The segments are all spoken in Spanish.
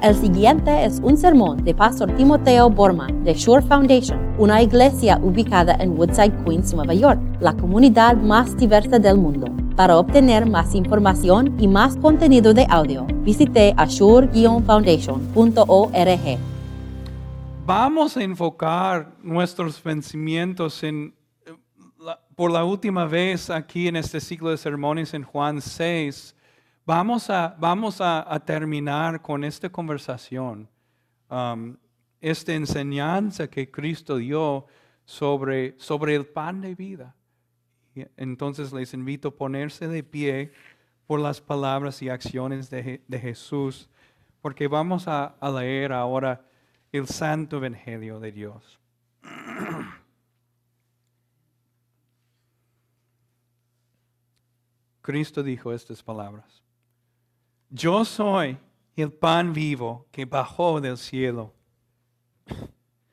El siguiente es un sermón de Pastor Timoteo Borman de Shore Foundation, una iglesia ubicada en Woodside, Queens, Nueva York, la comunidad más diversa del mundo. Para obtener más información y más contenido de audio, visite ashore-foundation.org. Vamos a enfocar nuestros pensamientos en, eh, por la última vez aquí en este ciclo de sermones en Juan 6. Vamos a, vamos a, terminar con esta conversación, um, esta enseñanza que Cristo dio sobre, sobre el pan de vida. Entonces les invito a ponerse de pie por las palabras y acciones de, de Jesús, porque vamos a leer ahora el santo evangelio de Dios. Cristo dijo estas palabras. Yo soy el pan vivo que bajó del cielo.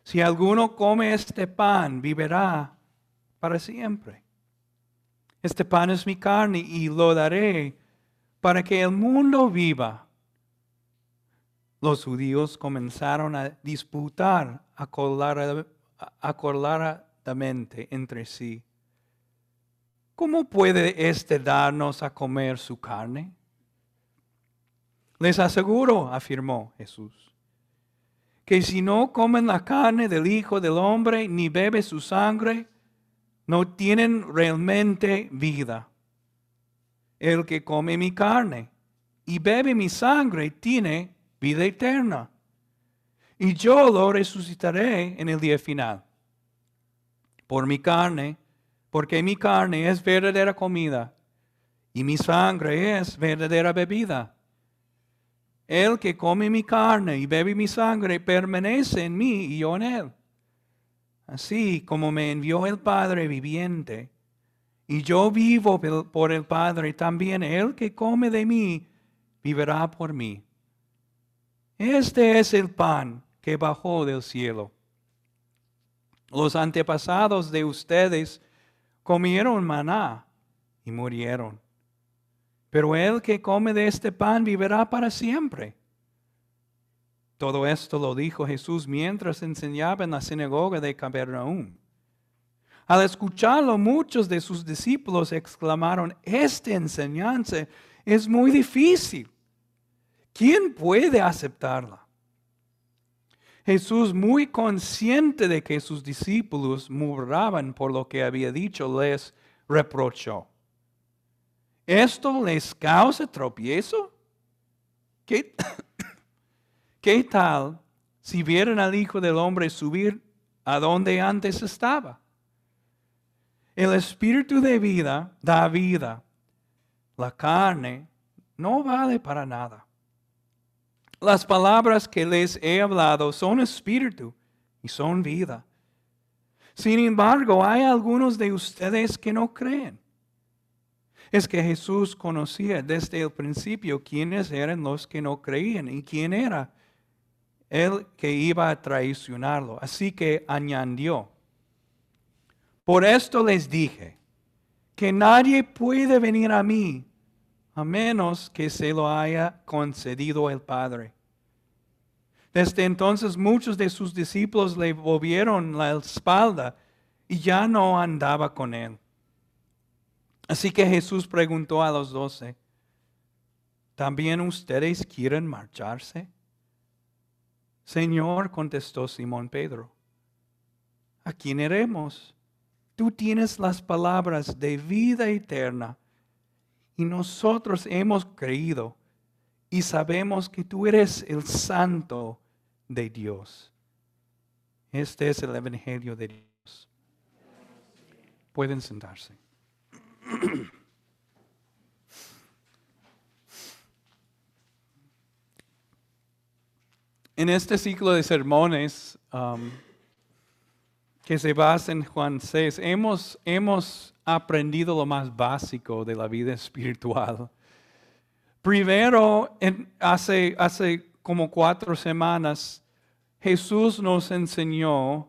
Si alguno come este pan, vivirá para siempre. Este pan es mi carne y lo daré para que el mundo viva. Los judíos comenzaron a disputar acolardamente entre sí. ¿Cómo puede éste darnos a comer su carne? Les aseguro, afirmó Jesús, que si no comen la carne del Hijo del Hombre ni beben su sangre, no tienen realmente vida. El que come mi carne y bebe mi sangre tiene vida eterna. Y yo lo resucitaré en el día final. Por mi carne, porque mi carne es verdadera comida y mi sangre es verdadera bebida. El que come mi carne y bebe mi sangre permanece en mí y yo en él. Así como me envió el Padre viviente, y yo vivo por el Padre, también el que come de mí vivirá por mí. Este es el pan que bajó del cielo. Los antepasados de ustedes comieron maná y murieron. Pero el que come de este pan vivirá para siempre. Todo esto lo dijo Jesús mientras enseñaba en la sinagoga de Capernaum. Al escucharlo, muchos de sus discípulos exclamaron, esta enseñanza es muy difícil. ¿Quién puede aceptarla? Jesús, muy consciente de que sus discípulos murmuraban por lo que había dicho, les reprochó. ¿Esto les causa tropiezo? ¿Qué, ¿Qué tal si vieran al Hijo del Hombre subir a donde antes estaba? El espíritu de vida da vida. La carne no vale para nada. Las palabras que les he hablado son espíritu y son vida. Sin embargo, hay algunos de ustedes que no creen. Es que Jesús conocía desde el principio quiénes eran los que no creían y quién era el que iba a traicionarlo. Así que añadió, por esto les dije que nadie puede venir a mí a menos que se lo haya concedido el Padre. Desde entonces muchos de sus discípulos le volvieron la espalda y ya no andaba con él. Así que Jesús preguntó a los doce, ¿también ustedes quieren marcharse? Señor, contestó Simón Pedro, ¿a quién iremos? Tú tienes las palabras de vida eterna y nosotros hemos creído y sabemos que tú eres el santo de Dios. Este es el Evangelio de Dios. Pueden sentarse. En este ciclo de sermones um, que se basa en Juan 6, hemos, hemos aprendido lo más básico de la vida espiritual. Primero, en- hace, hace como cuatro semanas, Jesús nos enseñó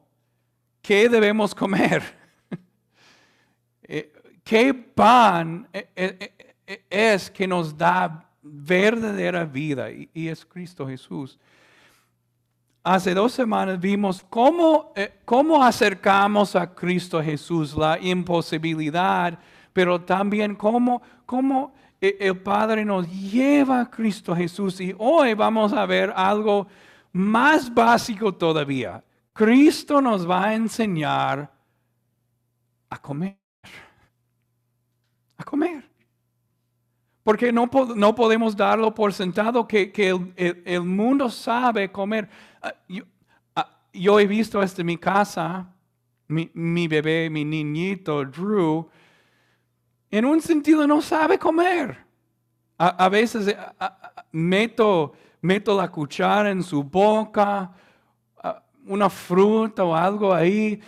qué debemos comer. ¿Qué pan eh, eh, eh, es que nos da verdadera vida y, y es Cristo Jesús. Hace dos semanas vimos cómo, eh, cómo acercamos a Cristo Jesús, la imposibilidad, pero también cómo, cómo eh, el Padre nos lleva a Cristo Jesús. Y hoy vamos a ver algo más básico todavía. Cristo nos va a enseñar a comer. A comer. Porque no, no podemos darlo por sentado que, el, el, mundo sabe comer. Ah, yo, ah, yo, he visto en mi casa, mi, mi bebé, mi niñito, Drew, en un sentido no sabe comer. A, veces eh, meto, meto la cuchara en su boca, una fruta o algo ahí,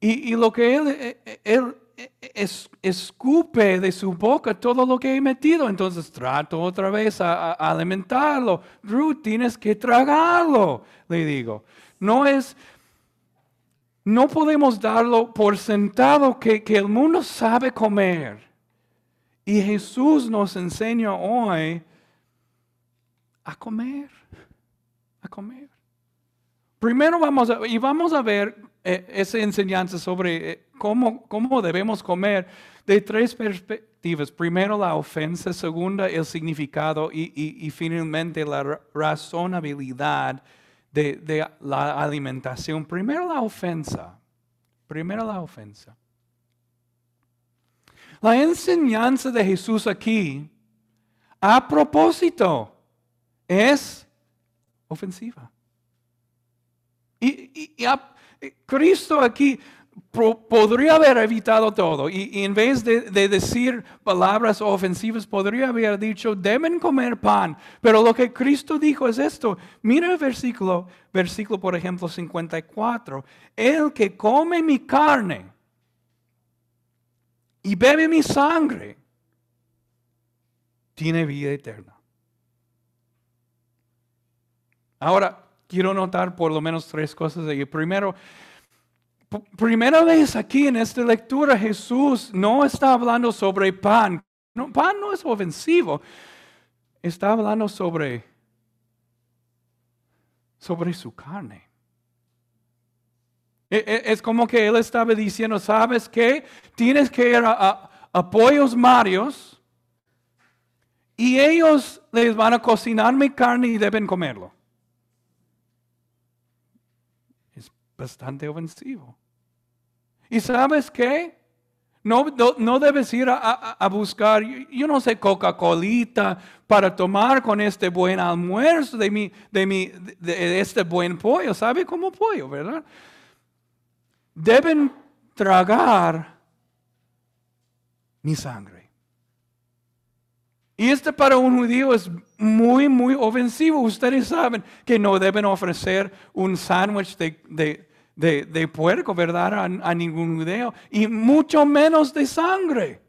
y, y lo que él, eh, eh, él es, escupe de su boca todo lo que he metido. Entonces trato otra vez a, alimentarlo. Ruth, tienes que tragarlo, le digo. No es, no podemos darlo por sentado que, que el mundo sabe comer. Y Jesús nos enseña hoy a comer, a comer. Primero vamos a, y vamos a ver eh, esa enseñanza sobre eh, cómo, cómo debemos comer de tres perspectivas. Primero la ofensa, segunda el significado y, y, finalmente la razonabilidad de, de la alimentación. Primero la ofensa. Primero la ofensa. La enseñanza de Jesús aquí, a propósito, es ofensiva. Y, Cristo aquí podría haber evitado todo y, en vez de, decir palabras ofensivas, podría haber dicho, deben comer pan. Pero lo que Cristo dijo es esto. Mira el versículo, versículo por ejemplo 54. El que come mi carne y bebe mi sangre, tiene vida eterna. Ahora, quiero notar por lo menos tres cosas de Primero, primera vez aquí en esta lectura Jesús no está hablando sobre pan. No, pan no es ofensivo. Está hablando sobre, sobre su carne. E, e, es como que él estaba diciendo, ¿sabes qué? Tienes que ir a, Pollos Marios y ellos les van a cocinar mi carne y deben comerlo. Es bastante ofensivo. ¿Y sabes qué? No, no, debes ir a, buscar, yo no sé, Coca-Colita para tomar con este buen almuerzo de, mi, de, mi, de este buen pollo. ¿Sabe cómo pollo, verdad? deben tragar mi sangre. Y este para un judío es muy, muy ofensivo. Ustedes saben que no deben ofrecer un sándwich de, puerco, ¿verdad? A, ningún judío. Y mucho menos de sangre.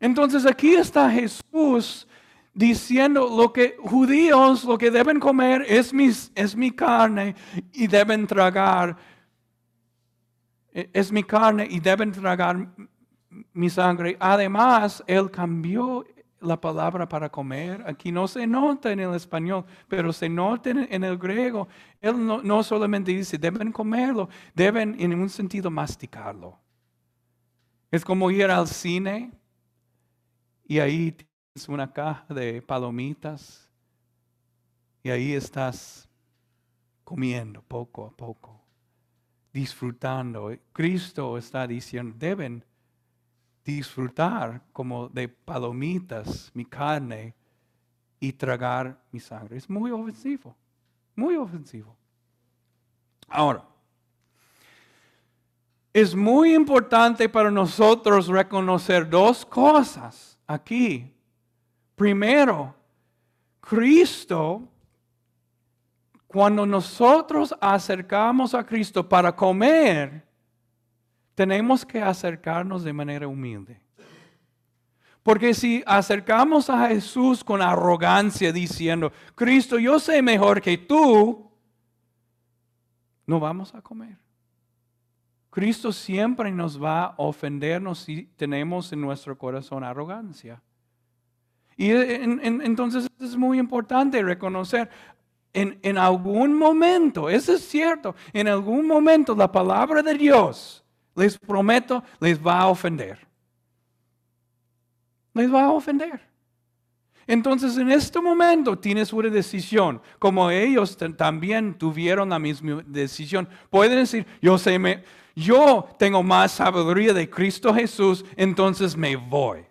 Entonces aquí está Jesús diciendo lo que judíos, lo que deben comer es, es mi carne y deben tragar, e, es mi carne y deben tragar mi sangre. Además, Él cambió la palabra para comer. Aquí no se nota en el español, pero se nota en el griego. Él no, no solamente dice, deben comerlo, deben en un sentido masticarlo. Es como ir al cine y ahí es una caja de palomitas y ahí estás comiendo poco a poco, disfrutando. Cristo está diciendo, deben disfrutar como de palomitas mi carne y tragar mi sangre. Es muy ofensivo, muy ofensivo. Ahora, es muy importante para nosotros reconocer dos cosas aquí Primero, Cristo, cuando nosotros acercamos a Cristo para comer, tenemos que acercarnos de manera humilde. Porque si acercamos a Jesús con arrogancia diciendo, Cristo, yo sé mejor que tú, no vamos a comer. Cristo siempre nos va a ofendernos si tenemos en nuestro corazón arrogancia. Y en- en- entonces es muy importante reconocer en, en algún momento, eso es cierto, en algún momento la palabra de Dios, les prometo, les va a ofender. Les va a ofender. Entonces en este momento tienes una decisión, como ellos también tuvieron la misma decisión. Pueden decir, yo sé, yo tengo más sabiduría de Cristo Jesús, entonces me voy.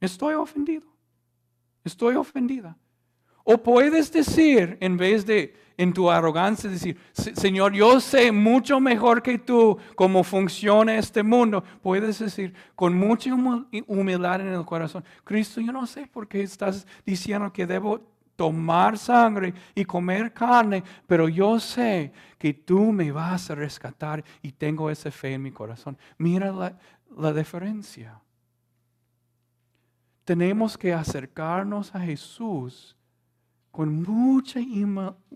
Estoy ofendido. Estoy ofendida. O puedes decir, en vez de en tu arrogancia, decir, "Se- Señor, yo sé mucho mejor que tú cómo funciona este mundo. Puedes decir con mucha humildad en el corazón, Cristo, yo no sé por qué estás diciendo que debo tomar sangre y comer carne, pero yo sé que tú me vas a rescatar y tengo esa fe en mi corazón. Mira la, la diferencia tenemos que acercarnos a Jesús con mucha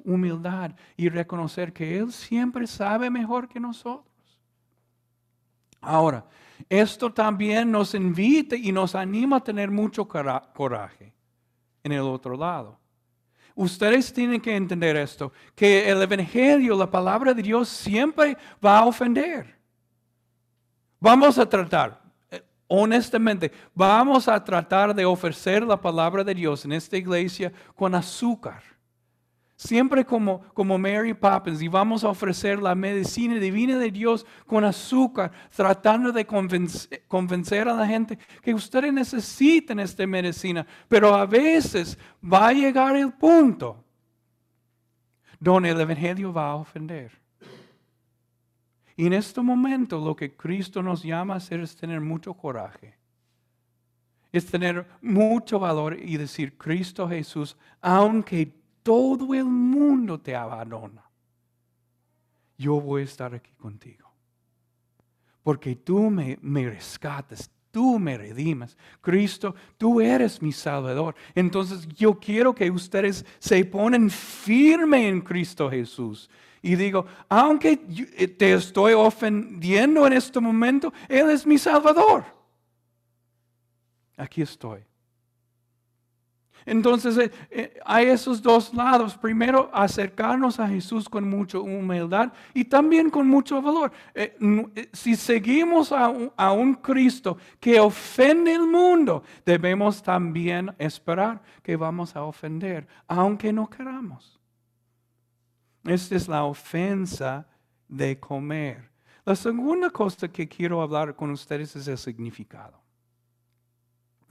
humildad y reconocer que Él siempre sabe mejor que nosotros. Ahora, esto también nos invita y nos anima a tener mucho cora- coraje en el otro lado. Ustedes tienen que entender esto, que el Evangelio, la palabra de Dios, siempre va a ofender. Vamos a tratar, honestamente, vamos a tratar de ofrecer la palabra de Dios en esta iglesia con azúcar. Siempre como, como Mary Poppins y vamos a ofrecer la medicina divina de Dios con azúcar, tratando de convencer, convencer a la gente que ustedes necesitan esta medicina. Pero a veces va a llegar el punto donde el Evangelio va a ofender. Y en este momento lo que Cristo nos llama a hacer es tener mucho coraje. Es tener mucho valor y decir, Cristo Jesús, aunque todo el mundo te abandona, yo voy a estar aquí contigo. Porque tú me, me rescatas, tú me redimas. Cristo, tú eres mi Salvador. Entonces yo quiero que ustedes se ponen firme en Cristo Jesús. Y digo, aunque eh, te estoy ofendiendo en este momento, Él es mi Salvador. Aquí estoy. Entonces eh, eh, hay esos dos lados. Primero, acercarnos a Jesús con mucha humildad y también con mucho valor. Si seguimos a un, a un Cristo que ofende el mundo, debemos también esperar que vamos a ofender, aunque no queramos. Esta es la ofensa de comer. La segunda cosa que quiero hablar con ustedes es el significado.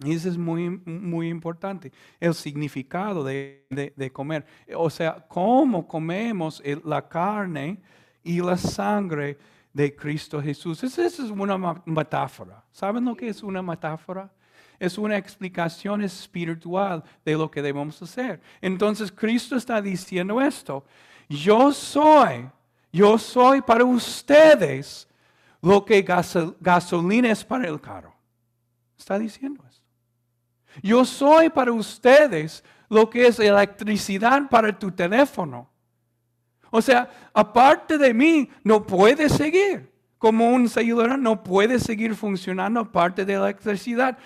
Y eso es muy, muy importante, el significado de, de- de comer. O sea, cómo comemos la carne y la sangre de Cristo Jesús. Esa es una metáfora. ¿Saben lo que es una metáfora? Es una explicación espiritual de lo que debemos hacer. Entonces Cristo está diciendo esto. Yo soy, yo soy para ustedes lo que gasol- gasolina es para el carro. Está diciendo esto. Yo soy para ustedes lo que es electricidad para tu teléfono. O sea, aparte de mí, no puede seguir. Como un celular no puede seguir funcionando aparte de electricidad.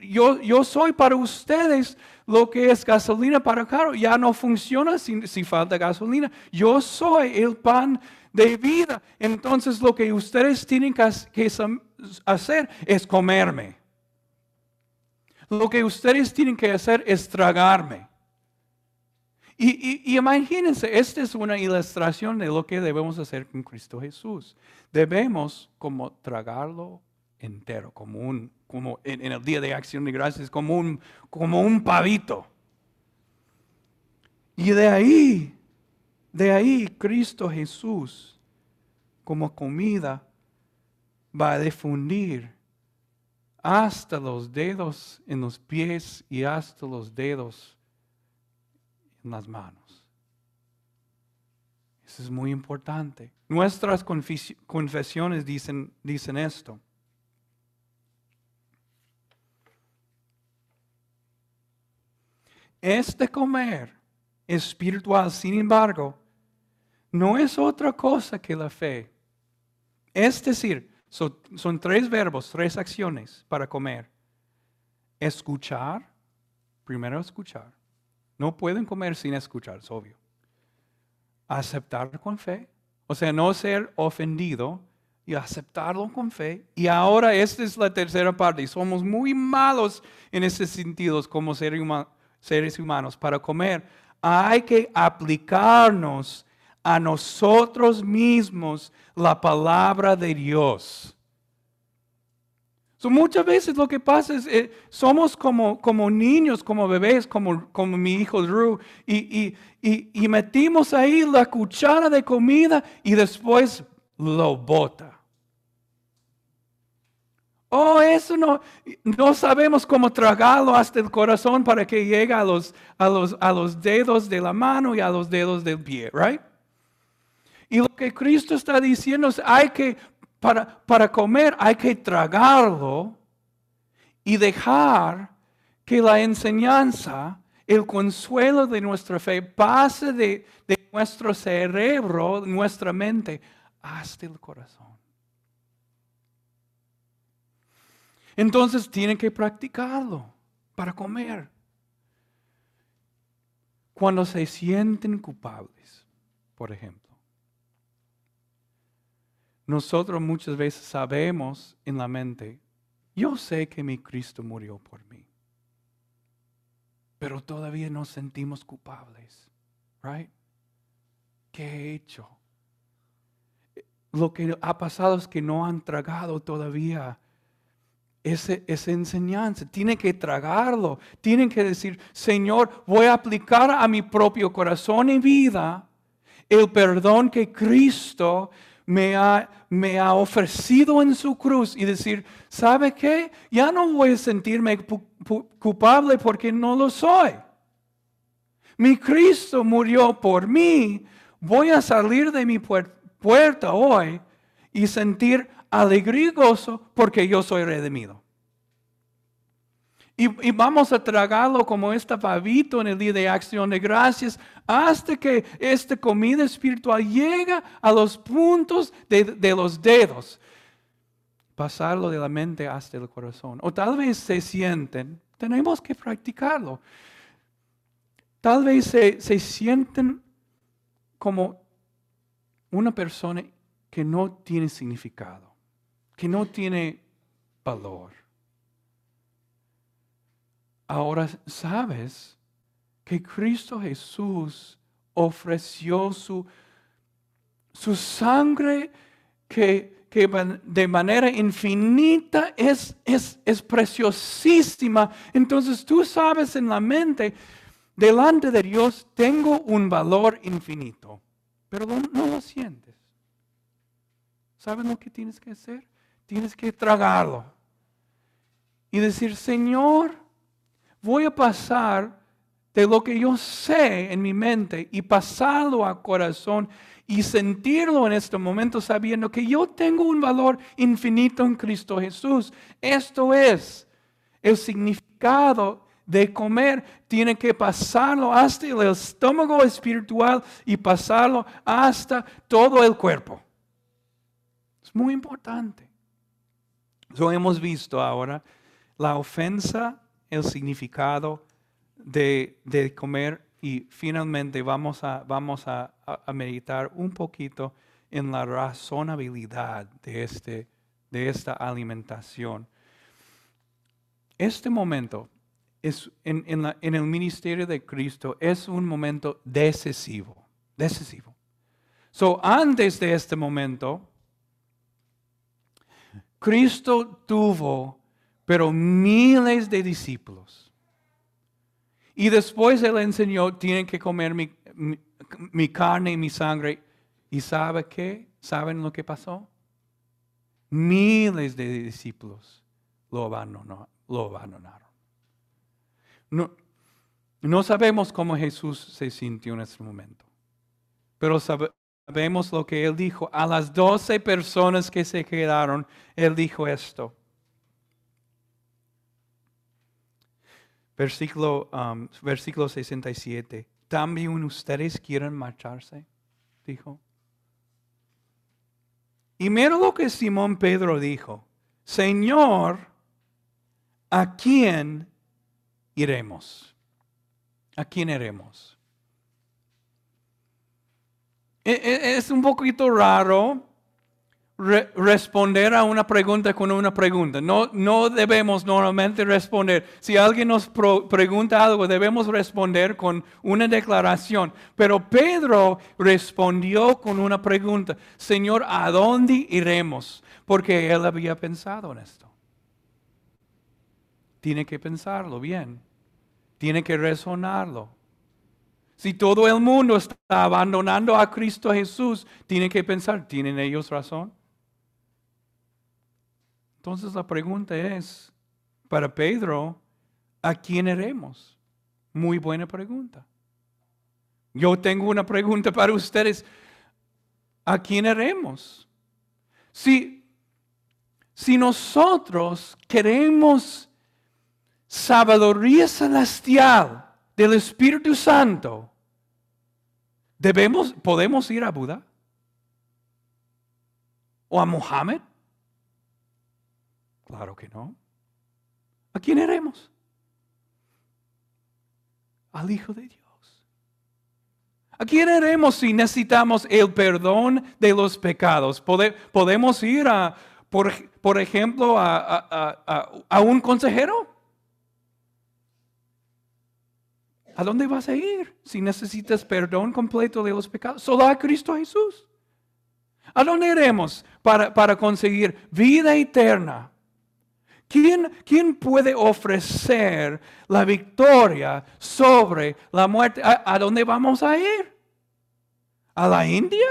Yo, yo soy para ustedes lo que es gasolina para carro. Ya no funciona si, falta gasolina. Yo soy el pan de vida. Entonces lo que ustedes tienen que, que hacer es comerme. Lo que ustedes tienen que hacer es tragarme. Y, y- y imagínense, esta es una ilustración de lo que debemos hacer con Cristo Jesús. Debemos como tragarlo entero, como un, como en, el día de acción de gracias, como un, como un pavito. Y de ahí, de ahí Cristo Jesús, como comida, va a difundir hasta los dedos en los pies y hasta los dedos en las manos. Eso es muy importante. Nuestras confesi- confesiones dicen, dicen esto. Este comer espiritual, sin embargo, no es otra cosa que la fe. Es decir, so- son tres verbos, tres acciones para comer. Escuchar, primero escuchar. No pueden comer sin escuchar, es obvio. Aceptar con fe. O sea, no ser ofendido y aceptarlo con fe. Y ahora esta es la tercera parte. Y somos muy malos en ese sentido como seres humanos para comer. Hay que aplicarnos a nosotros mismos la palabra de Dios. muchas veces lo que pasa es, eh, somos como, como niños, como bebés, como, como mi hijo Drew, y, y, metimos ahí la cuchara de comida y después lo bota. Oh, eso no, no sabemos cómo tragarlo hasta el corazón para que llegue a los, a los, a los dedos de la mano y a los dedos del pie, right? Y lo que Cristo está diciendo es, hay que, para, para comer, hay que tragarlo y dejar que la enseñanza, el consuelo de nuestra fe pase de, de nuestro cerebro, nuestra mente, hasta el corazón. Entonces tienen que practicarlo para comer. Cuando se sienten culpables, por ejemplo. Nosotros muchas veces sabemos en la mente, yo sé que mi Cristo murió por mí, pero todavía nos sentimos culpables, right? ¿Qué he hecho? Lo que ha pasado es que no han tragado todavía ese, esa enseñanza. Tienen que tragarlo. Tienen que decir, Señor, voy a aplicar a mi propio corazón y vida el perdón que Cristo me ha, me ha ofrecido en su cruz y decir, ¿sabe qué? Ya no voy a sentirme culpable porque no lo soy. Mi Cristo murió por mí. Voy a salir de mi puerta hoy y sentir alegría y gozo porque yo soy redimido. Y, vamos a tragarlo como este pavito en el día de acción de gracias hasta que esta comida espiritual llega a los puntos de, de los dedos. Pasarlo de la mente hasta el corazón. O tal vez se sienten, tenemos que practicarlo. Tal vez se, se sienten como una persona que no tiene significado, que no tiene valor ahora sabes que Cristo Jesús ofreció su, su sangre que, que, de manera infinita es, es, es preciosísima. Entonces tú sabes en la mente, delante de Dios tengo un valor infinito, pero no lo sientes. ¿Sabes lo que tienes que hacer? Tienes que tragarlo y decir, Señor, voy a pasar de lo que yo sé en mi mente y pasarlo a corazón y sentirlo en este momento sabiendo que yo tengo un valor infinito en Cristo Jesús. Esto es el significado de comer. Tiene que pasarlo hasta el estómago espiritual y pasarlo hasta todo el cuerpo. Es muy importante. Eso hemos visto ahora la ofensa el significado de, comer y finalmente vamos, a, vamos a, meditar un poquito en la razonabilidad de, este, de esta alimentación. Este momento es, en, en, el ministerio de Cristo es un momento decisivo, decisivo. So, antes de este momento, Cristo tuvo pero miles de discípulos. Y después él enseñó, tienen que comer mi, carne y mi sangre. ¿Y sabe qué? ¿Saben lo que pasó? Miles de discípulos lo, abandonaron. Lo. No, no sabemos cómo Jesús se sintió en ese momento, pero sabemos lo que él dijo. A las doce personas que se quedaron, él dijo esto. Versículo, um, versículo 67. ¿También ustedes quieren marcharse? Dijo. Y mira lo que Simón Pedro dijo. Señor, ¿a quién iremos? ¿a quién iremos? E- e- Es un poquito raro re- responder a una pregunta con una pregunta. No, no debemos normalmente responder. Si alguien nos pregunta algo, debemos responder con una declaración. Pero Pedro respondió con una pregunta. Señor, ¿a dónde iremos? Porque él había pensado en esto. Tiene que pensarlo bien. Tiene que resonarlo. Si todo el mundo está abandonando a Cristo Jesús, tiene que pensar, ¿tienen ellos razón? Entonces la pregunta es, para Pedro, ¿a quién iremos? Muy buena pregunta. Yo tengo una pregunta para ustedes. ¿A quién iremos? Si, si nosotros queremos sabiduría celestial del Espíritu Santo, debemos, podemos ir a Buda o a Mohammed. Claro que no. ¿A quién iremos? Al Hijo de Dios. ¿A quién iremos si necesitamos el perdón de los pecados? Pode- podemos ir a, por, por ejemplo, a- a- a un consejero. ¿A dónde vas a ir si necesitas perdón completo de los pecados? Solo a Cristo Jesús. ¿A dónde iremos para, para conseguir vida eterna? ¿Quién, quién puede ofrecer la victoria sobre la muerte? ¿A, a dónde vamos a ir? ¿A la India?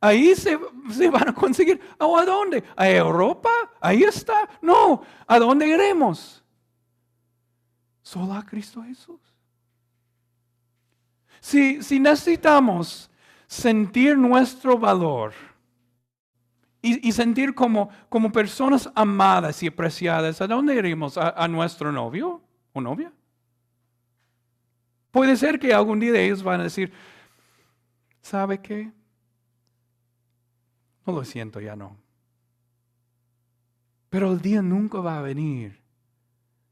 Ahí se, se van a conseguir. ¿O a dónde? ¿A Europa? Ahí está. No. ¿A dónde iremos? Solo a Cristo Jesús. Si, si necesitamos sentir nuestro valor y, y sentir como, como personas amadas y apreciadas, ¿a dónde iremos? ¿A, a nuestro novio o novia? Puede ser que algún día ellos van a decir, ¿sabe qué? No lo siento, ya no. Pero el día nunca va a venir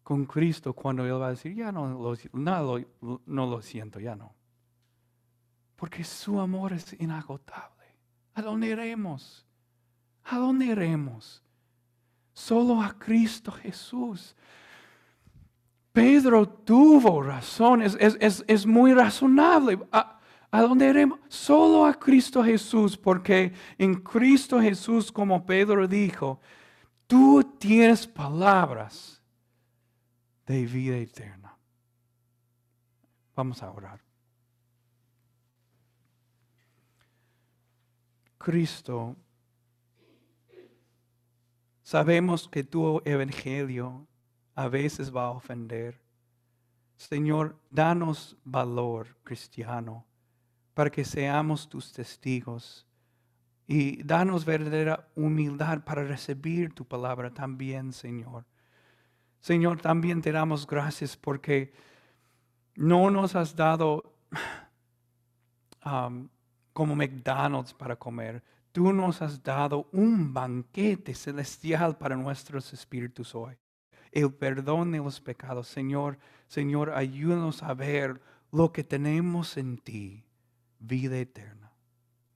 con Cristo cuando Él va a decir, ya no lo, no lo- siento, ya no. Porque su amor es inagotable. ¿A dónde iremos? ¿A dónde iremos? Solo a Cristo Jesús. Pedro tuvo razón, es, es- es- es muy razonable. ¿A, a dónde iremos? Solo a Cristo Jesús, porque en Cristo Jesús, como Pedro dijo, tú tienes palabras de vida eterna. Vamos a orar. Cristo, sabemos que tu evangelio a veces va a ofender. Señor, danos valor cristiano para que seamos tus testigos y danos verdadera humildad para recibir tu palabra también, Señor. Señor, también te damos gracias porque no nos has dado um, como McDonald's para comer. Tú nos has dado un banquete celestial para nuestros espíritus hoy. El perdón de los pecados. Señor, Señor, ayúdanos a ver lo que tenemos en ti, vida eterna.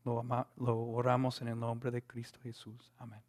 Lo, lo oramos en el nombre de Cristo Jesús. Amén.